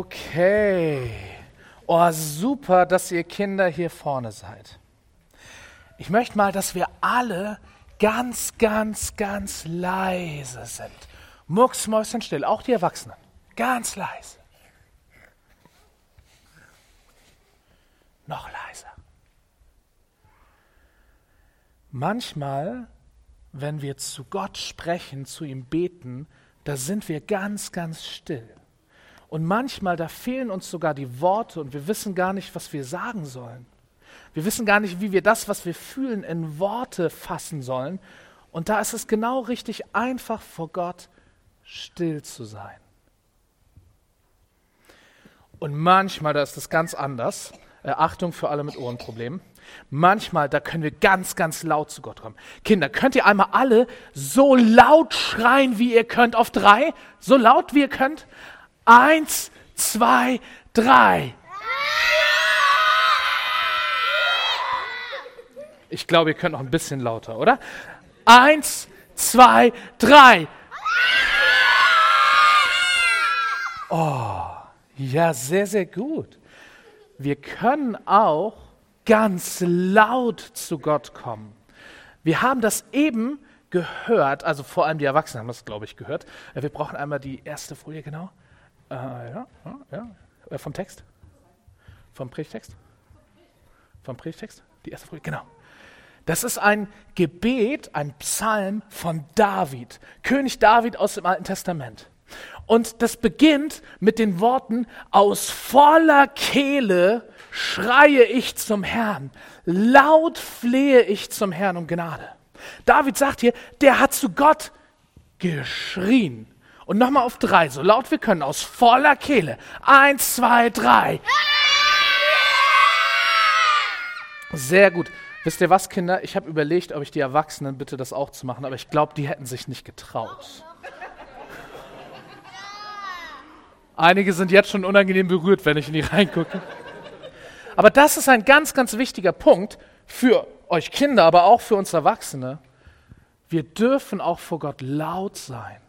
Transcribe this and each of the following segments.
Okay. Oh, super, dass ihr Kinder hier vorne seid. Ich möchte mal, dass wir alle ganz, ganz, ganz leise sind. Mucksmäuschenstill, auch die Erwachsenen. Ganz leise. Noch leiser. Manchmal, wenn wir zu Gott sprechen, zu ihm beten, da sind wir ganz, ganz still. Und manchmal, da fehlen uns sogar die Worte und wir wissen gar nicht, was wir sagen sollen. Wir wissen gar nicht, wie wir das, was wir fühlen, in Worte fassen sollen. Und da ist es genau richtig, einfach vor Gott still zu sein. Und manchmal, da ist es ganz anders. Äh, Achtung für alle mit Ohrenproblemen. Manchmal, da können wir ganz, ganz laut zu Gott kommen. Kinder, könnt ihr einmal alle so laut schreien, wie ihr könnt, auf drei? So laut, wie ihr könnt? Eins, zwei, drei. Ich glaube, ihr könnt noch ein bisschen lauter, oder? Eins, zwei, drei. Oh, ja, sehr, sehr gut. Wir können auch ganz laut zu Gott kommen. Wir haben das eben gehört, also vor allem die Erwachsenen haben das, glaube ich, gehört. Wir brauchen einmal die erste Folie, genau. Äh, ja, ja. Äh, vom Text? Vom Predigtext? Vom Predigtext? Die erste Folie, genau. Das ist ein Gebet, ein Psalm von David, König David aus dem Alten Testament. Und das beginnt mit den Worten, aus voller Kehle schreie ich zum Herrn, laut flehe ich zum Herrn um Gnade. David sagt hier, der hat zu Gott geschrien. Und nochmal auf drei, so laut wir können, aus voller Kehle. Eins, zwei, drei. Sehr gut. Wisst ihr was, Kinder? Ich habe überlegt, ob ich die Erwachsenen bitte das auch zu machen, aber ich glaube, die hätten sich nicht getraut. Einige sind jetzt schon unangenehm berührt, wenn ich in die reingucke. Aber das ist ein ganz, ganz wichtiger Punkt für euch Kinder, aber auch für uns Erwachsene. Wir dürfen auch vor Gott laut sein.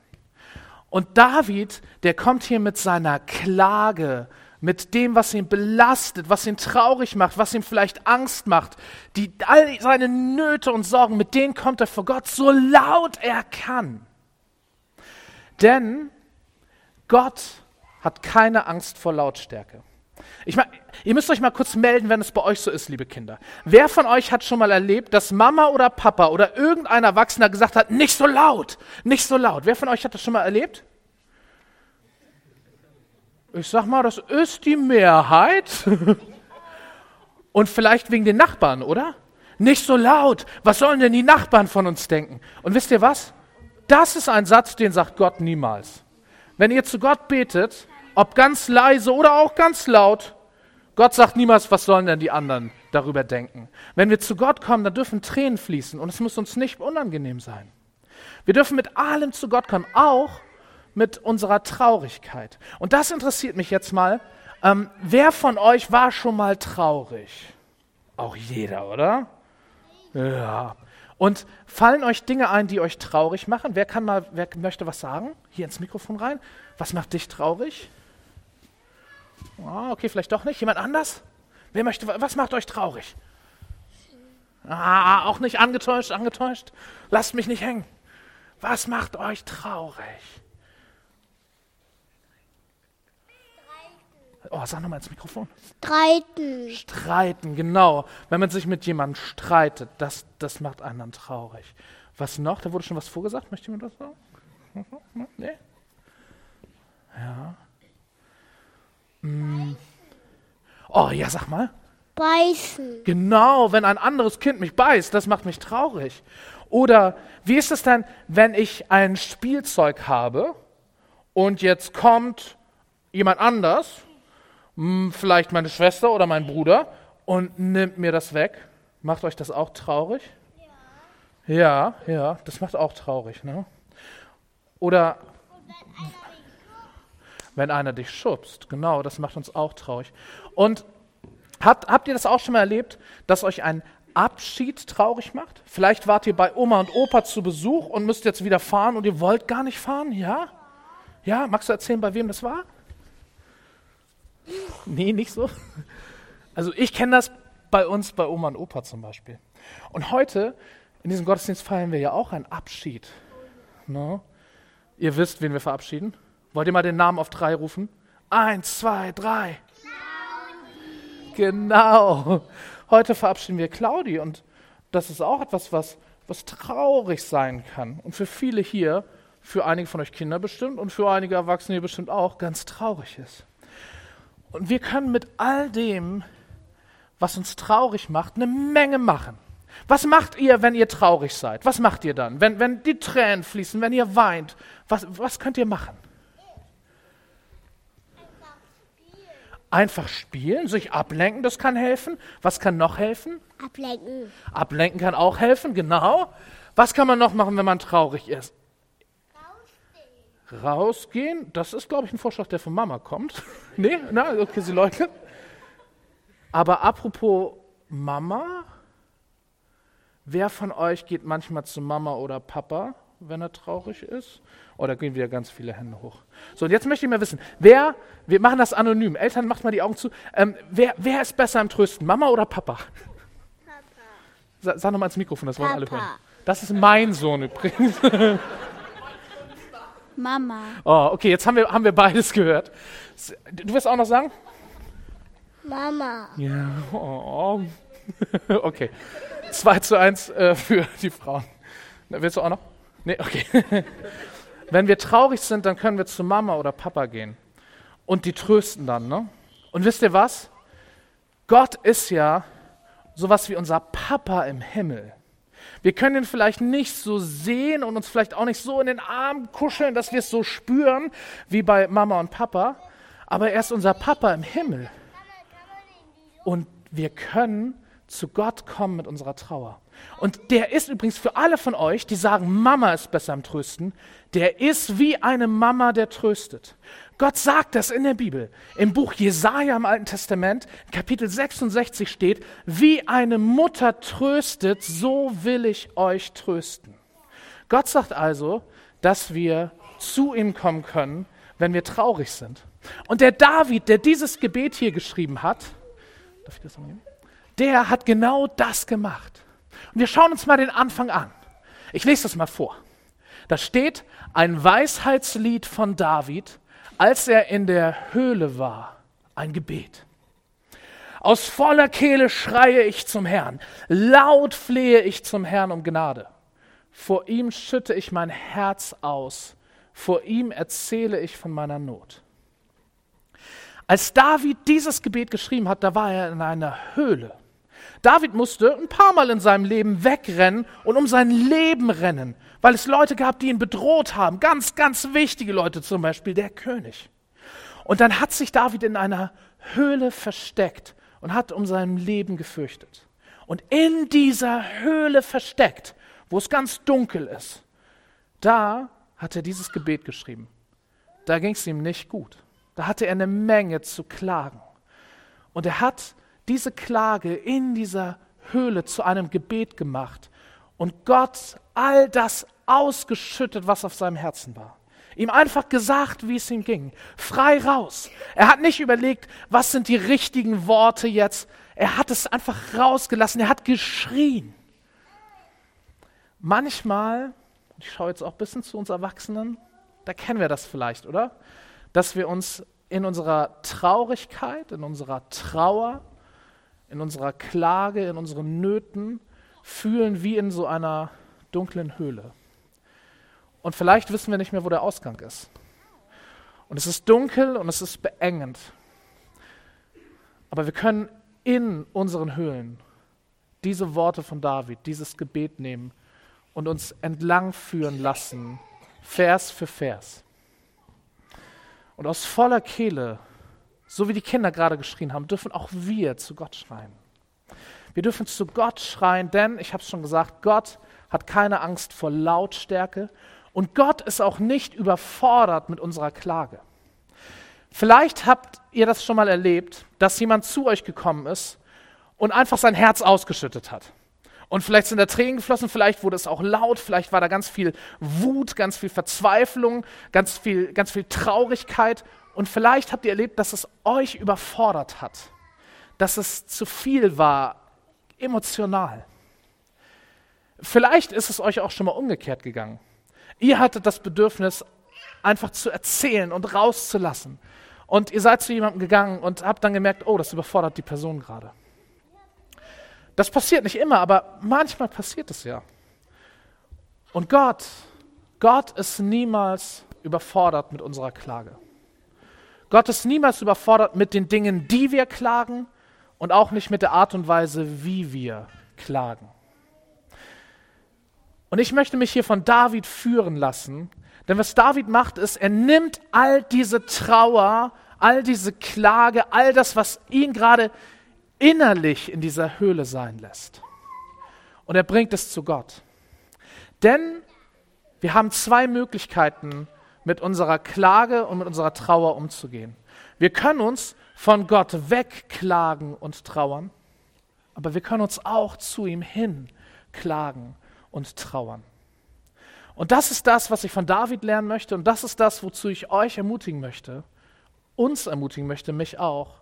Und David, der kommt hier mit seiner Klage, mit dem, was ihn belastet, was ihn traurig macht, was ihm vielleicht Angst macht, die, all seine Nöte und Sorgen, mit denen kommt er vor Gott so laut er kann. Denn Gott hat keine Angst vor Lautstärke. Ich mein, ihr müsst euch mal kurz melden, wenn es bei euch so ist, liebe Kinder. Wer von euch hat schon mal erlebt, dass Mama oder Papa oder irgendein Erwachsener gesagt hat, nicht so laut, nicht so laut? Wer von euch hat das schon mal erlebt? Ich sag mal, das ist die Mehrheit. Und vielleicht wegen den Nachbarn, oder? Nicht so laut. Was sollen denn die Nachbarn von uns denken? Und wisst ihr was? Das ist ein Satz, den sagt Gott niemals. Wenn ihr zu Gott betet, ob ganz leise oder auch ganz laut, Gott sagt niemals, was sollen denn die anderen darüber denken. Wenn wir zu Gott kommen, dann dürfen Tränen fließen und es muss uns nicht unangenehm sein. Wir dürfen mit allem zu Gott kommen, auch mit unserer Traurigkeit. Und das interessiert mich jetzt mal. Ähm, wer von euch war schon mal traurig? Auch jeder, oder? Ja. Und fallen euch Dinge ein, die euch traurig machen? Wer kann mal, wer möchte was sagen? Hier ins Mikrofon rein. Was macht dich traurig? Oh, okay, vielleicht doch nicht. Jemand anders? Wer möchte, was macht euch traurig? Ah, auch nicht angetäuscht, angetäuscht. Lasst mich nicht hängen. Was macht euch traurig? Oh, sag nochmal ins Mikrofon. Streiten. Streiten, genau. Wenn man sich mit jemandem streitet, das, das macht einen dann traurig. Was noch? Da wurde schon was vorgesagt. Möchte jemand das sagen? Nee? Ja. Hm. Oh, ja, sag mal. Beißen. Genau, wenn ein anderes Kind mich beißt, das macht mich traurig. Oder wie ist es denn, wenn ich ein Spielzeug habe und jetzt kommt jemand anders, hm, vielleicht meine Schwester oder mein Bruder, und nimmt mir das weg? Macht euch das auch traurig? Ja. Ja, ja, das macht auch traurig, ne? Oder wenn einer dich schubst. Genau, das macht uns auch traurig. Und habt, habt ihr das auch schon mal erlebt, dass euch ein Abschied traurig macht? Vielleicht wart ihr bei Oma und Opa zu Besuch und müsst jetzt wieder fahren und ihr wollt gar nicht fahren, ja? Ja, magst du erzählen, bei wem das war? Nee, nicht so. Also ich kenne das bei uns, bei Oma und Opa zum Beispiel. Und heute, in diesem Gottesdienst feiern wir ja auch einen Abschied. Ne? Ihr wisst, wen wir verabschieden. Wollt ihr mal den Namen auf drei rufen? Eins, zwei, drei. Genau. Heute verabschieden wir Claudi und das ist auch etwas, was, was traurig sein kann. Und für viele hier, für einige von euch Kinder bestimmt und für einige Erwachsene hier bestimmt auch, ganz traurig ist. Und wir können mit all dem, was uns traurig macht, eine Menge machen. Was macht ihr, wenn ihr traurig seid? Was macht ihr dann? Wenn, wenn die Tränen fließen, wenn ihr weint, was, was könnt ihr machen? Einfach spielen, sich ablenken, das kann helfen. Was kann noch helfen? Ablenken. Ablenken kann auch helfen, genau. Was kann man noch machen, wenn man traurig ist? Rausgehen. Rausgehen, das ist, glaube ich, ein Vorschlag, der von Mama kommt. nee, na, okay, sie leugnet. Aber apropos Mama, wer von euch geht manchmal zu Mama oder Papa, wenn er traurig ist? Oh, da gehen wieder ganz viele Hände hoch. So, und jetzt möchte ich mal wissen, wer, wir machen das anonym, Eltern, macht mal die Augen zu, ähm, wer, wer ist besser im Trösten, Mama oder Papa? Papa. Sa sag nochmal ins Mikrofon, das wollen alle Papa. hören. Das ist mein Sohn übrigens. Mama. Oh, okay, jetzt haben wir, haben wir beides gehört. Du wirst auch noch sagen? Mama. Ja. Oh. Okay. 2 zu 1 äh, für die Frauen. Willst du auch noch? Nee, okay. Wenn wir traurig sind, dann können wir zu Mama oder Papa gehen. Und die trösten dann, ne? Und wisst ihr was? Gott ist ja sowas wie unser Papa im Himmel. Wir können ihn vielleicht nicht so sehen und uns vielleicht auch nicht so in den Arm kuscheln, dass wir es so spüren wie bei Mama und Papa. Aber er ist unser Papa im Himmel. Und wir können zu Gott kommen mit unserer Trauer. Und der ist übrigens für alle von euch, die sagen, Mama ist besser im Trösten, der ist wie eine Mama, der tröstet. Gott sagt das in der Bibel. Im Buch Jesaja im Alten Testament, Kapitel 66 steht, wie eine Mutter tröstet, so will ich euch trösten. Gott sagt also, dass wir zu ihm kommen können, wenn wir traurig sind. Und der David, der dieses Gebet hier geschrieben hat, darf ich das der hat genau das gemacht. Und wir schauen uns mal den Anfang an. Ich lese das mal vor. Da steht ein Weisheitslied von David, als er in der Höhle war, ein Gebet. Aus voller Kehle schreie ich zum Herrn, laut flehe ich zum Herrn um Gnade. Vor ihm schütte ich mein Herz aus, vor ihm erzähle ich von meiner Not. Als David dieses Gebet geschrieben hat, da war er in einer Höhle. David musste ein paar Mal in seinem Leben wegrennen und um sein Leben rennen, weil es Leute gab, die ihn bedroht haben. Ganz, ganz wichtige Leute, zum Beispiel der König. Und dann hat sich David in einer Höhle versteckt und hat um sein Leben gefürchtet. Und in dieser Höhle versteckt, wo es ganz dunkel ist, da hat er dieses Gebet geschrieben. Da ging es ihm nicht gut. Da hatte er eine Menge zu klagen. Und er hat diese Klage in dieser Höhle zu einem Gebet gemacht und Gott all das ausgeschüttet, was auf seinem Herzen war. Ihm einfach gesagt, wie es ihm ging. Frei raus. Er hat nicht überlegt, was sind die richtigen Worte jetzt. Er hat es einfach rausgelassen. Er hat geschrien. Manchmal, ich schaue jetzt auch ein bisschen zu uns Erwachsenen, da kennen wir das vielleicht, oder? Dass wir uns in unserer Traurigkeit, in unserer Trauer, in unserer Klage, in unseren Nöten fühlen wie in so einer dunklen Höhle. Und vielleicht wissen wir nicht mehr, wo der Ausgang ist. Und es ist dunkel und es ist beengend. Aber wir können in unseren Höhlen diese Worte von David, dieses Gebet nehmen und uns entlang führen lassen, Vers für Vers. Und aus voller Kehle, so wie die Kinder gerade geschrien haben, dürfen auch wir zu Gott schreien. Wir dürfen zu Gott schreien, denn, ich habe es schon gesagt, Gott hat keine Angst vor Lautstärke und Gott ist auch nicht überfordert mit unserer Klage. Vielleicht habt ihr das schon mal erlebt, dass jemand zu euch gekommen ist und einfach sein Herz ausgeschüttet hat. Und vielleicht sind da Tränen geflossen, vielleicht wurde es auch laut, vielleicht war da ganz viel Wut, ganz viel Verzweiflung, ganz viel, ganz viel Traurigkeit. Und vielleicht habt ihr erlebt, dass es euch überfordert hat, dass es zu viel war, emotional. Vielleicht ist es euch auch schon mal umgekehrt gegangen. Ihr hattet das Bedürfnis, einfach zu erzählen und rauszulassen. Und ihr seid zu jemandem gegangen und habt dann gemerkt, oh, das überfordert die Person gerade. Das passiert nicht immer, aber manchmal passiert es ja. Und Gott, Gott ist niemals überfordert mit unserer Klage. Gott ist niemals überfordert mit den Dingen, die wir klagen und auch nicht mit der Art und Weise, wie wir klagen. Und ich möchte mich hier von David führen lassen, denn was David macht, ist, er nimmt all diese Trauer, all diese Klage, all das, was ihn gerade innerlich in dieser Höhle sein lässt. Und er bringt es zu Gott. Denn wir haben zwei Möglichkeiten, mit unserer Klage und mit unserer Trauer umzugehen. Wir können uns von Gott wegklagen und trauern, aber wir können uns auch zu ihm hin klagen und trauern. Und das ist das, was ich von David lernen möchte und das ist das, wozu ich euch ermutigen möchte, uns ermutigen möchte, mich auch.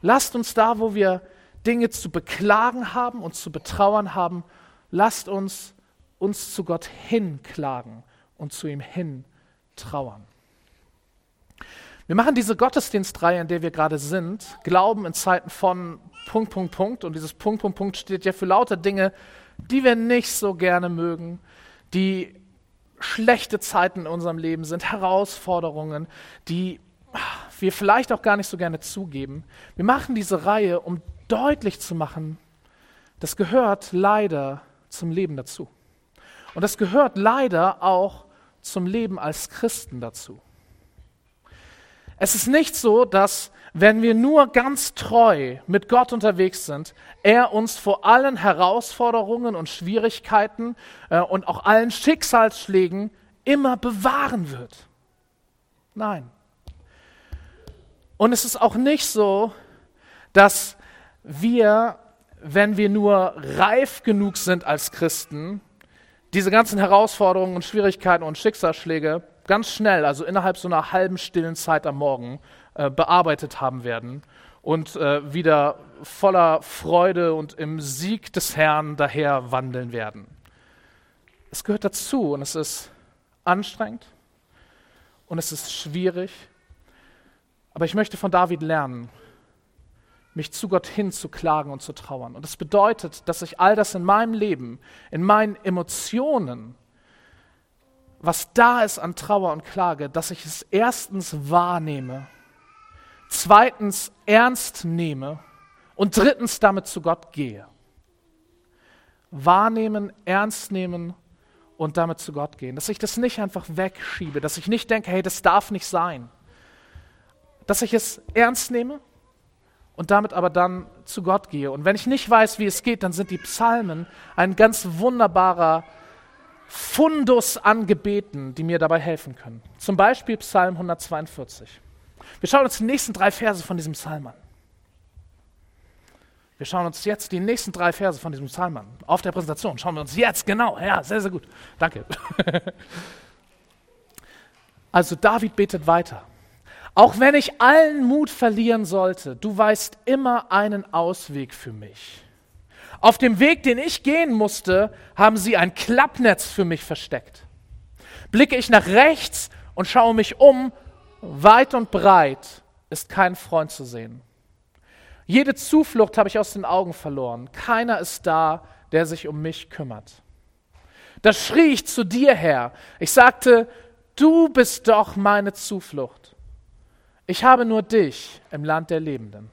Lasst uns da, wo wir Dinge zu beklagen haben und zu betrauern haben, lasst uns uns zu Gott hinklagen und zu ihm hin trauern. Wir machen diese Gottesdienstreihe, in der wir gerade sind, Glauben in Zeiten von Punkt, Punkt, Punkt. Und dieses Punkt, Punkt, Punkt steht ja für lauter Dinge, die wir nicht so gerne mögen, die schlechte Zeiten in unserem Leben sind, Herausforderungen, die wir vielleicht auch gar nicht so gerne zugeben. Wir machen diese Reihe, um deutlich zu machen, das gehört leider zum Leben dazu. Und das gehört leider auch zum Leben als Christen dazu. Es ist nicht so, dass wenn wir nur ganz treu mit Gott unterwegs sind, er uns vor allen Herausforderungen und Schwierigkeiten äh, und auch allen Schicksalsschlägen immer bewahren wird. Nein. Und es ist auch nicht so, dass wir, wenn wir nur reif genug sind als Christen, diese ganzen Herausforderungen und Schwierigkeiten und Schicksalsschläge ganz schnell, also innerhalb so einer halben stillen Zeit am Morgen, äh, bearbeitet haben werden und äh, wieder voller Freude und im Sieg des Herrn daher wandeln werden. Es gehört dazu und es ist anstrengend und es ist schwierig. Aber ich möchte von David lernen, mich zu Gott hin zu klagen und zu trauern. Und das bedeutet, dass ich all das in meinem Leben, in meinen Emotionen, was da ist an Trauer und Klage, dass ich es erstens wahrnehme, zweitens ernst nehme und drittens damit zu Gott gehe. Wahrnehmen, ernst nehmen und damit zu Gott gehen. Dass ich das nicht einfach wegschiebe, dass ich nicht denke, hey, das darf nicht sein. Dass ich es ernst nehme und damit aber dann zu Gott gehe. Und wenn ich nicht weiß, wie es geht, dann sind die Psalmen ein ganz wunderbarer Fundus an Gebeten, die mir dabei helfen können. Zum Beispiel Psalm 142. Wir schauen uns die nächsten drei Verse von diesem Psalm an. Wir schauen uns jetzt die nächsten drei Verse von diesem Psalm an. Auf der Präsentation schauen wir uns jetzt genau. Ja, sehr, sehr gut. Danke. Also David betet weiter. Auch wenn ich allen Mut verlieren sollte, du weißt immer einen Ausweg für mich. Auf dem Weg, den ich gehen musste, haben sie ein Klappnetz für mich versteckt. Blicke ich nach rechts und schaue mich um, weit und breit ist kein Freund zu sehen. Jede Zuflucht habe ich aus den Augen verloren. Keiner ist da, der sich um mich kümmert. Da schrie ich zu dir her. Ich sagte, du bist doch meine Zuflucht. Ich habe nur dich im Land der Lebenden.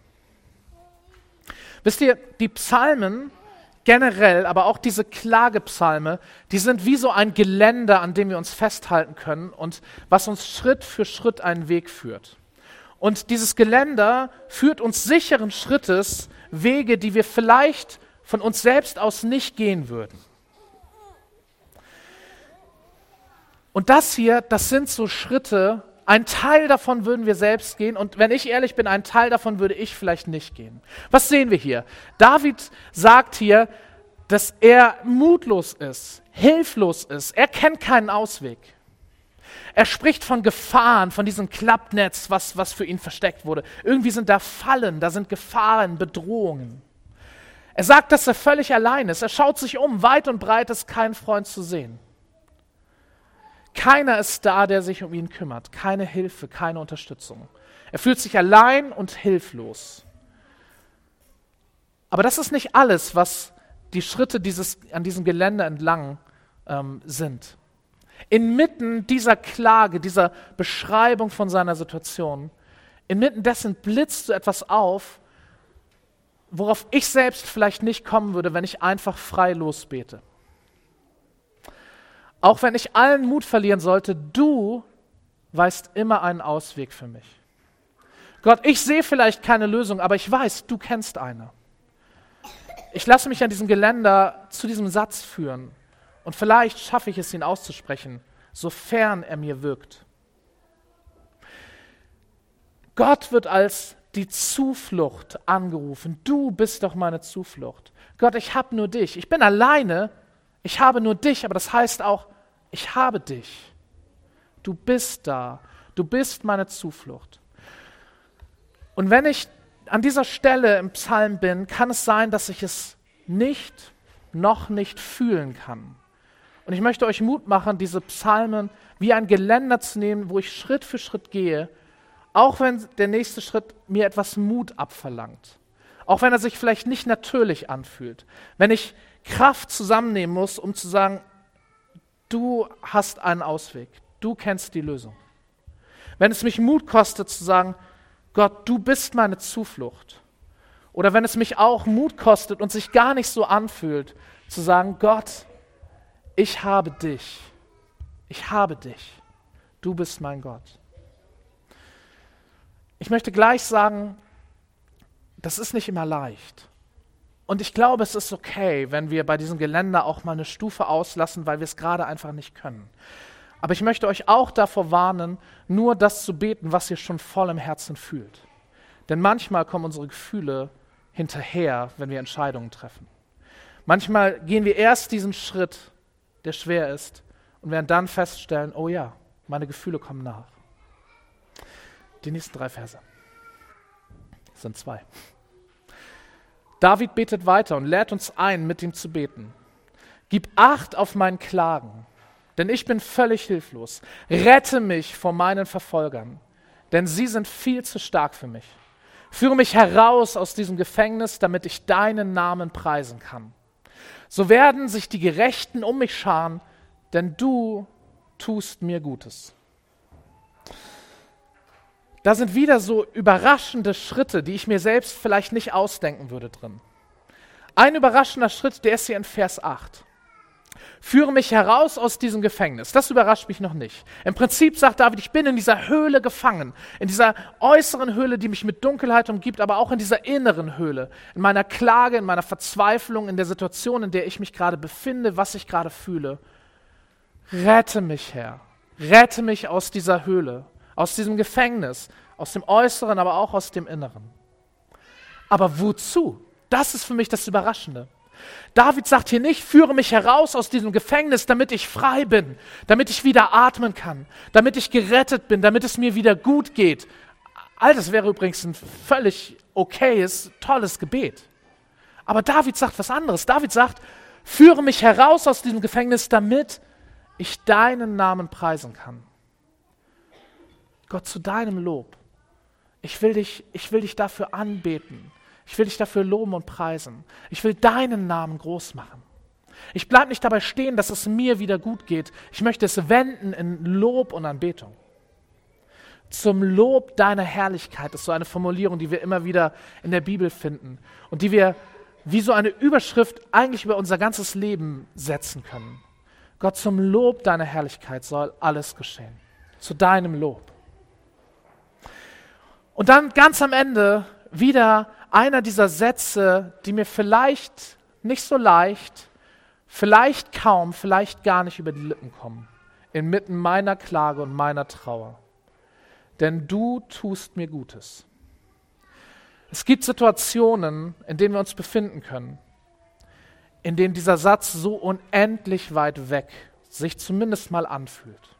Wisst ihr, die Psalmen generell, aber auch diese Klagepsalme, die sind wie so ein Geländer, an dem wir uns festhalten können und was uns Schritt für Schritt einen Weg führt. Und dieses Geländer führt uns sicheren Schrittes Wege, die wir vielleicht von uns selbst aus nicht gehen würden. Und das hier, das sind so Schritte, ein Teil davon würden wir selbst gehen und wenn ich ehrlich bin, ein Teil davon würde ich vielleicht nicht gehen. Was sehen wir hier? David sagt hier, dass er mutlos ist, hilflos ist. Er kennt keinen Ausweg. Er spricht von Gefahren, von diesem Klappnetz, was, was für ihn versteckt wurde. Irgendwie sind da Fallen, da sind Gefahren, Bedrohungen. Er sagt, dass er völlig allein ist. Er schaut sich um, weit und breit ist kein Freund zu sehen. Keiner ist da, der sich um ihn kümmert. Keine Hilfe, keine Unterstützung. Er fühlt sich allein und hilflos. Aber das ist nicht alles, was die Schritte dieses, an diesem Gelände entlang ähm, sind. Inmitten dieser Klage, dieser Beschreibung von seiner Situation, inmitten dessen blitzt so etwas auf, worauf ich selbst vielleicht nicht kommen würde, wenn ich einfach frei losbete. Auch wenn ich allen Mut verlieren sollte, du weißt immer einen Ausweg für mich. Gott, ich sehe vielleicht keine Lösung, aber ich weiß, du kennst eine. Ich lasse mich an diesem Geländer zu diesem Satz führen und vielleicht schaffe ich es, ihn auszusprechen, sofern er mir wirkt. Gott wird als die Zuflucht angerufen. Du bist doch meine Zuflucht. Gott, ich habe nur dich. Ich bin alleine. Ich habe nur dich, aber das heißt auch, ich habe dich. Du bist da. Du bist meine Zuflucht. Und wenn ich an dieser Stelle im Psalm bin, kann es sein, dass ich es nicht, noch nicht fühlen kann. Und ich möchte euch Mut machen, diese Psalmen wie ein Geländer zu nehmen, wo ich Schritt für Schritt gehe auch wenn der nächste Schritt mir etwas Mut abverlangt. Auch wenn er sich vielleicht nicht natürlich anfühlt. Wenn ich Kraft zusammennehmen muss, um zu sagen, du hast einen Ausweg, du kennst die Lösung. Wenn es mich Mut kostet zu sagen, Gott, du bist meine Zuflucht. Oder wenn es mich auch Mut kostet und sich gar nicht so anfühlt, zu sagen, Gott, ich habe dich. Ich habe dich. Du bist mein Gott. Ich möchte gleich sagen, das ist nicht immer leicht. Und ich glaube, es ist okay, wenn wir bei diesem Geländer auch mal eine Stufe auslassen, weil wir es gerade einfach nicht können. Aber ich möchte euch auch davor warnen, nur das zu beten, was ihr schon voll im Herzen fühlt. Denn manchmal kommen unsere Gefühle hinterher, wenn wir Entscheidungen treffen. Manchmal gehen wir erst diesen Schritt, der schwer ist, und werden dann feststellen, oh ja, meine Gefühle kommen nach. Die nächsten drei Verse. Das sind zwei. David betet weiter und lädt uns ein, mit ihm zu beten. Gib Acht auf mein Klagen, denn ich bin völlig hilflos. Rette mich vor meinen Verfolgern, denn sie sind viel zu stark für mich. Führe mich heraus aus diesem Gefängnis, damit ich deinen Namen preisen kann. So werden sich die Gerechten um mich scharen, denn du tust mir Gutes. Da sind wieder so überraschende Schritte, die ich mir selbst vielleicht nicht ausdenken würde drin. Ein überraschender Schritt, der ist hier in Vers 8. Führe mich heraus aus diesem Gefängnis. Das überrascht mich noch nicht. Im Prinzip sagt David, ich bin in dieser Höhle gefangen, in dieser äußeren Höhle, die mich mit Dunkelheit umgibt, aber auch in dieser inneren Höhle, in meiner Klage, in meiner Verzweiflung, in der Situation, in der ich mich gerade befinde, was ich gerade fühle. Rette mich, Herr. Rette mich aus dieser Höhle aus diesem Gefängnis, aus dem Äußeren, aber auch aus dem Inneren. Aber wozu? Das ist für mich das Überraschende. David sagt hier nicht, führe mich heraus aus diesem Gefängnis, damit ich frei bin, damit ich wieder atmen kann, damit ich gerettet bin, damit es mir wieder gut geht. All das wäre übrigens ein völlig okayes, tolles Gebet. Aber David sagt was anderes. David sagt, führe mich heraus aus diesem Gefängnis, damit ich deinen Namen preisen kann. Gott, zu deinem Lob. Ich will dich, ich will dich dafür anbeten. Ich will dich dafür loben und preisen. Ich will deinen Namen groß machen. Ich bleibe nicht dabei stehen, dass es mir wieder gut geht. Ich möchte es wenden in Lob und Anbetung. Zum Lob deiner Herrlichkeit ist so eine Formulierung, die wir immer wieder in der Bibel finden und die wir wie so eine Überschrift eigentlich über unser ganzes Leben setzen können. Gott, zum Lob deiner Herrlichkeit soll alles geschehen. Zu deinem Lob. Und dann ganz am Ende wieder einer dieser Sätze, die mir vielleicht nicht so leicht, vielleicht kaum, vielleicht gar nicht über die Lippen kommen, inmitten meiner Klage und meiner Trauer. Denn du tust mir Gutes. Es gibt Situationen, in denen wir uns befinden können, in denen dieser Satz so unendlich weit weg sich zumindest mal anfühlt.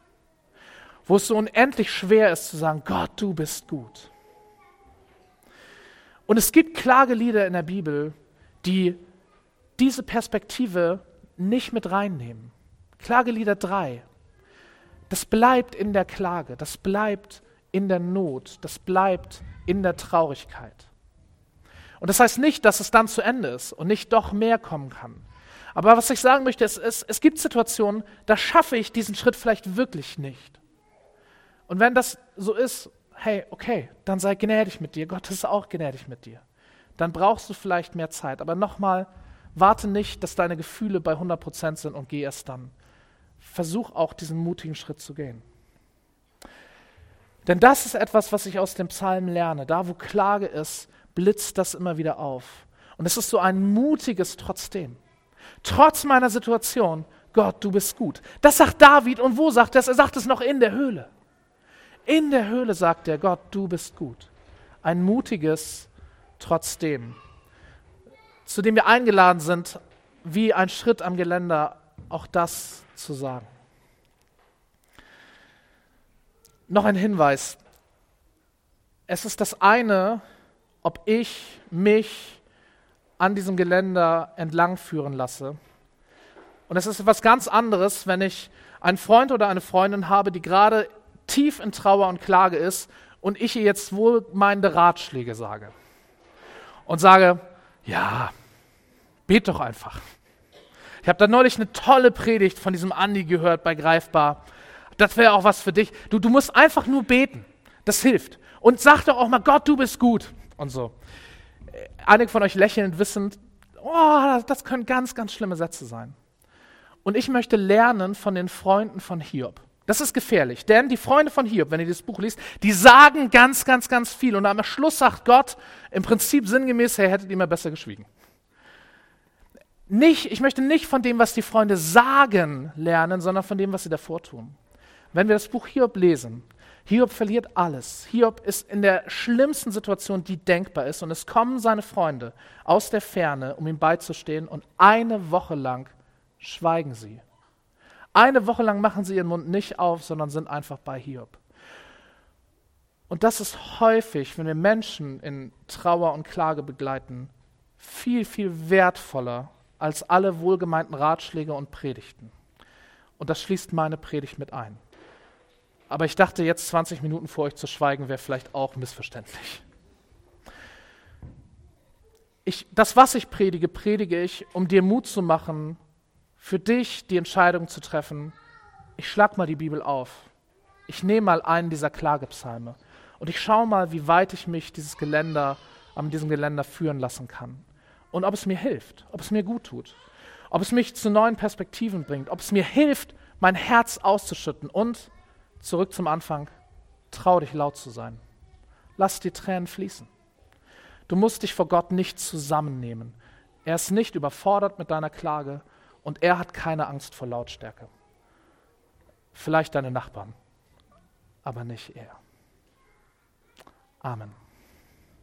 Wo es so unendlich schwer ist zu sagen, Gott, du bist gut. Und es gibt Klagelieder in der Bibel, die diese Perspektive nicht mit reinnehmen. Klagelieder 3. Das bleibt in der Klage, das bleibt in der Not, das bleibt in der Traurigkeit. Und das heißt nicht, dass es dann zu Ende ist und nicht doch mehr kommen kann. Aber was ich sagen möchte, ist, es, es gibt Situationen, da schaffe ich diesen Schritt vielleicht wirklich nicht. Und wenn das so ist, hey, okay, dann sei gnädig mit dir. Gott ist auch gnädig mit dir. Dann brauchst du vielleicht mehr Zeit. Aber nochmal, warte nicht, dass deine Gefühle bei 100% sind und geh erst dann. Versuch auch diesen mutigen Schritt zu gehen. Denn das ist etwas, was ich aus dem Psalm lerne. Da, wo Klage ist, blitzt das immer wieder auf. Und es ist so ein mutiges Trotzdem. Trotz meiner Situation, Gott, du bist gut. Das sagt David. Und wo sagt er es? Er sagt es noch in der Höhle. In der Höhle sagt er, Gott, du bist gut. Ein mutiges Trotzdem, zu dem wir eingeladen sind, wie ein Schritt am Geländer, auch das zu sagen. Noch ein Hinweis. Es ist das eine, ob ich mich an diesem Geländer entlangführen lasse. Und es ist etwas ganz anderes, wenn ich einen Freund oder eine Freundin habe, die gerade tief in Trauer und Klage ist und ich ihr jetzt wohlmeinende Ratschläge sage. Und sage, ja, bet doch einfach. Ich habe da neulich eine tolle Predigt von diesem Andi gehört bei Greifbar. Das wäre auch was für dich. Du, du musst einfach nur beten. Das hilft. Und sag doch auch mal, Gott, du bist gut. Und so. Einige von euch lächelnd wissend, oh, das können ganz, ganz schlimme Sätze sein. Und ich möchte lernen von den Freunden von Hiob. Das ist gefährlich, denn die Freunde von Hiob, wenn ihr das Buch liest, die sagen ganz, ganz, ganz viel. Und am Schluss sagt Gott im Prinzip sinngemäß, hey, hättet mal besser geschwiegen. Nicht, ich möchte nicht von dem, was die Freunde sagen, lernen, sondern von dem, was sie davor tun. Wenn wir das Buch Hiob lesen, Hiob verliert alles. Hiob ist in der schlimmsten Situation, die denkbar ist. Und es kommen seine Freunde aus der Ferne, um ihm beizustehen. Und eine Woche lang schweigen sie. Eine Woche lang machen sie ihren Mund nicht auf, sondern sind einfach bei Hiob. Und das ist häufig, wenn wir Menschen in Trauer und Klage begleiten, viel, viel wertvoller als alle wohlgemeinten Ratschläge und Predigten. Und das schließt meine Predigt mit ein. Aber ich dachte, jetzt 20 Minuten vor euch zu schweigen, wäre vielleicht auch missverständlich. Ich, das, was ich predige, predige ich, um dir Mut zu machen, für dich die Entscheidung zu treffen, ich schlag mal die Bibel auf. Ich nehme mal einen dieser Klagepsalme und ich schaue mal, wie weit ich mich dieses Geländer, an diesem Geländer führen lassen kann. Und ob es mir hilft, ob es mir gut tut, ob es mich zu neuen Perspektiven bringt, ob es mir hilft, mein Herz auszuschütten und Zurück zum Anfang. Trau dich laut zu sein. Lass die Tränen fließen. Du musst dich vor Gott nicht zusammennehmen. Er ist nicht überfordert mit deiner Klage und er hat keine Angst vor Lautstärke. Vielleicht deine Nachbarn, aber nicht er. Amen.